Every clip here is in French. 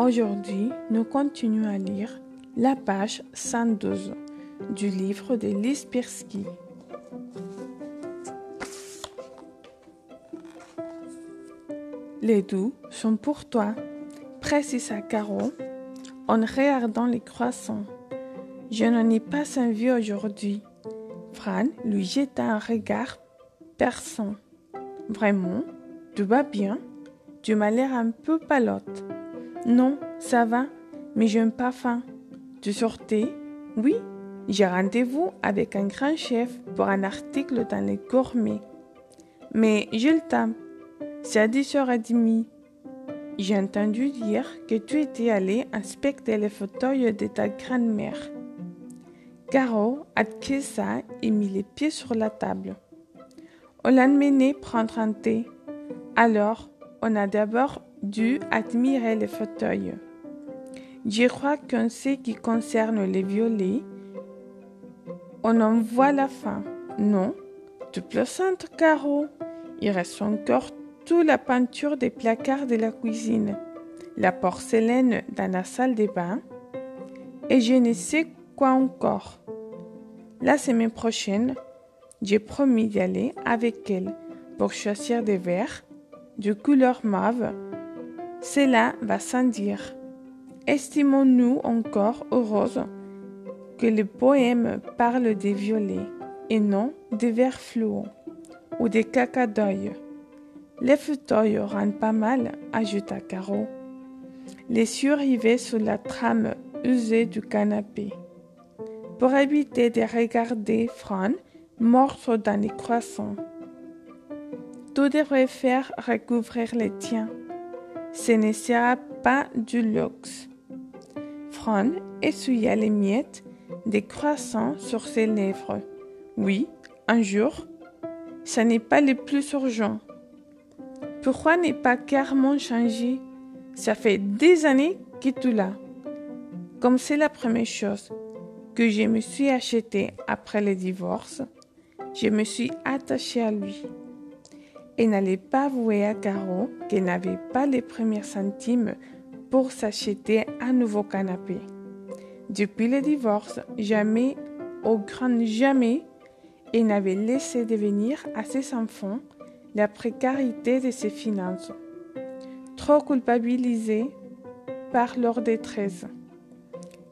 Aujourd'hui, nous continuons à lire la page 112 du livre de Lise Pirsky. Les doux sont pour toi, précisa Caro en regardant les croissants. Je n'en ai pas vu aujourd'hui. Fran lui jeta un regard perçant. Vraiment, tu vas bien Tu m'as l'air un peu palote. Non, ça va, mais je n'ai pas faim. Tu sortais? Oui, j'ai rendez-vous avec un grand chef pour un article dans les gourmets. Mais j'ai le temps. C'est à 10h30. J'ai entendu dire que tu étais allé inspecter les fauteuils de ta grand-mère. Caro acquiesça et mit les pieds sur la table. On l'a mené prendre un thé. Alors, on a d'abord dû admirer les fauteuils. Je crois qu'en ce qui concerne les violets, on en voit la fin. Non, tu plaisantes, Caro. Il reste encore toute la peinture des placards de la cuisine, la porcelaine dans la salle de bain, et je ne sais quoi encore. La semaine prochaine, j'ai promis d'y aller avec elle pour choisir des verres de couleur mauve cela va sans dire. Estimons-nous encore heureuses que le poème parle des violets et non des vers fluo ou des cacadoyes. Les fauteuils rendent pas mal, ajouta Caro. Les yeux rivés sous la trame usée du canapé. Pour éviter de regarder Fran morte dans les croissants. Tout devrait faire recouvrir les tiens ce ne sera pas du luxe. Fran essuya les miettes des croissants sur ses lèvres. Oui, un jour, ça n'est pas le plus urgent. Pourquoi n'est pas carrément changé? Ça fait des années que tu l'as. Comme c'est la première chose que je me suis achetée après le divorce, je me suis attachée à lui et n'allait pas avouer à Caro qu'elle n'avait pas les premiers centimes pour s'acheter un nouveau canapé. Depuis le divorce, jamais, au grand jamais, elle n'avait laissé devenir à ses enfants la précarité de ses finances, trop culpabilisée par leur détresse.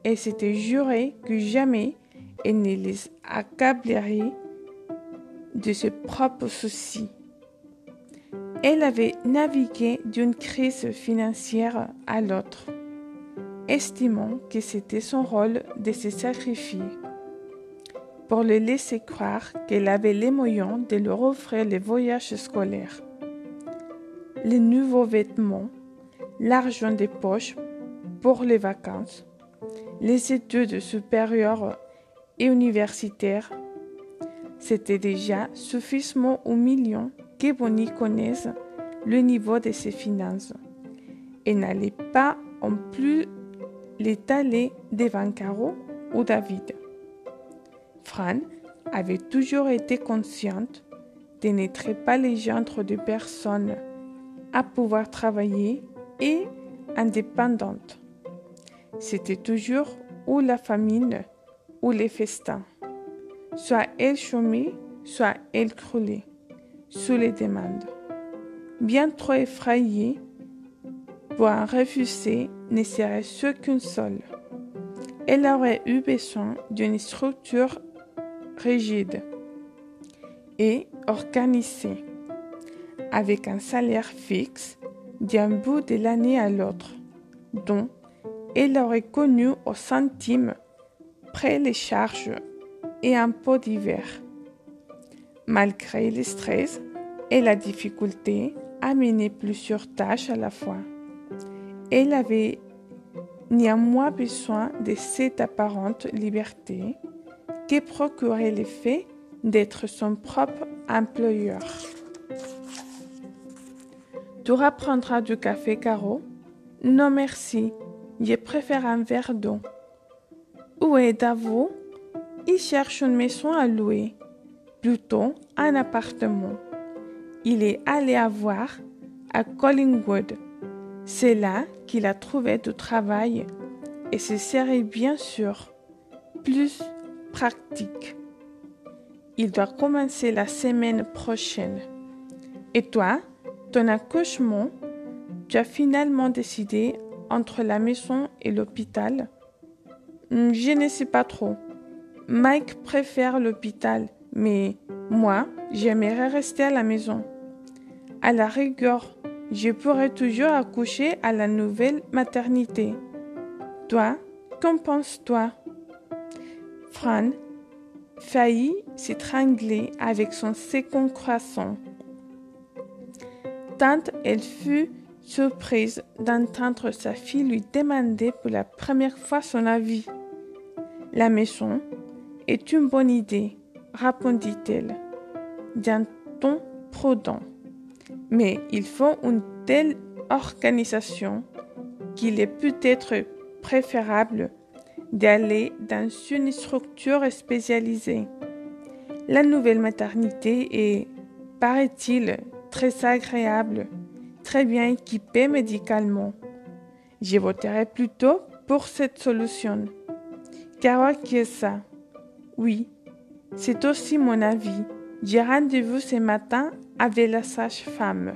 Elle s'était juré que jamais elle ne les accablerait de ses propres soucis. Elle avait navigué d'une crise financière à l'autre, estimant que c'était son rôle de se sacrifier pour le laisser croire qu'elle avait les moyens de leur offrir les voyages scolaires, les nouveaux vêtements, l'argent des poches pour les vacances, les études supérieures et universitaires. C'était déjà suffisamment humiliant que Bonnie connaisse le niveau de ses finances et n'allait pas en plus l'étaler devant Caro ou David. Fran avait toujours été consciente de n'être pas les de personnes à pouvoir travailler et indépendantes. C'était toujours ou la famine ou les festins. Soit elle chômait, soit elle croulait sous les demandes. Bien trop effrayée pour refuser ne serait ce qu'une seule. Elle aurait eu besoin d'une structure rigide et organisée, avec un salaire fixe d'un bout de l'année à l'autre, dont elle aurait connu au centime près les charges et impôts divers malgré le stress et la difficulté à mener plusieurs tâches à la fois. Elle avait ni a moins besoin de cette apparente liberté que procurer le d'être son propre employeur. Tu reprendras du café, Caro? Non, merci. Je préfère un verre d'eau. Où est Davo Il cherche une maison à louer, plutôt un appartement. Il est allé à voir à Collingwood. C'est là qu'il a trouvé du travail et ce serait bien sûr plus pratique. Il doit commencer la semaine prochaine. Et toi, ton accouchement, tu as finalement décidé entre la maison et l'hôpital? Hmm, Je ne sais pas trop. Mike préfère l'hôpital, mais moi, j'aimerais rester à la maison. À la rigueur, je pourrais toujours accoucher à la nouvelle maternité. Toi, qu'en penses-toi Fran faillit s'étrangler avec son second croissant. Tant elle fut surprise d'entendre sa fille lui demander pour la première fois son avis. La maison est une bonne idée, répondit-elle, d'un ton prudent? Mais il faut une telle organisation qu'il est peut-être préférable d'aller dans une structure spécialisée. La nouvelle maternité est, paraît-il, très agréable, très bien équipée médicalement. Je voterai plutôt pour cette solution. Que ça Oui, c'est aussi mon avis. J'ai rendez-vous ce matin avec la sage-femme.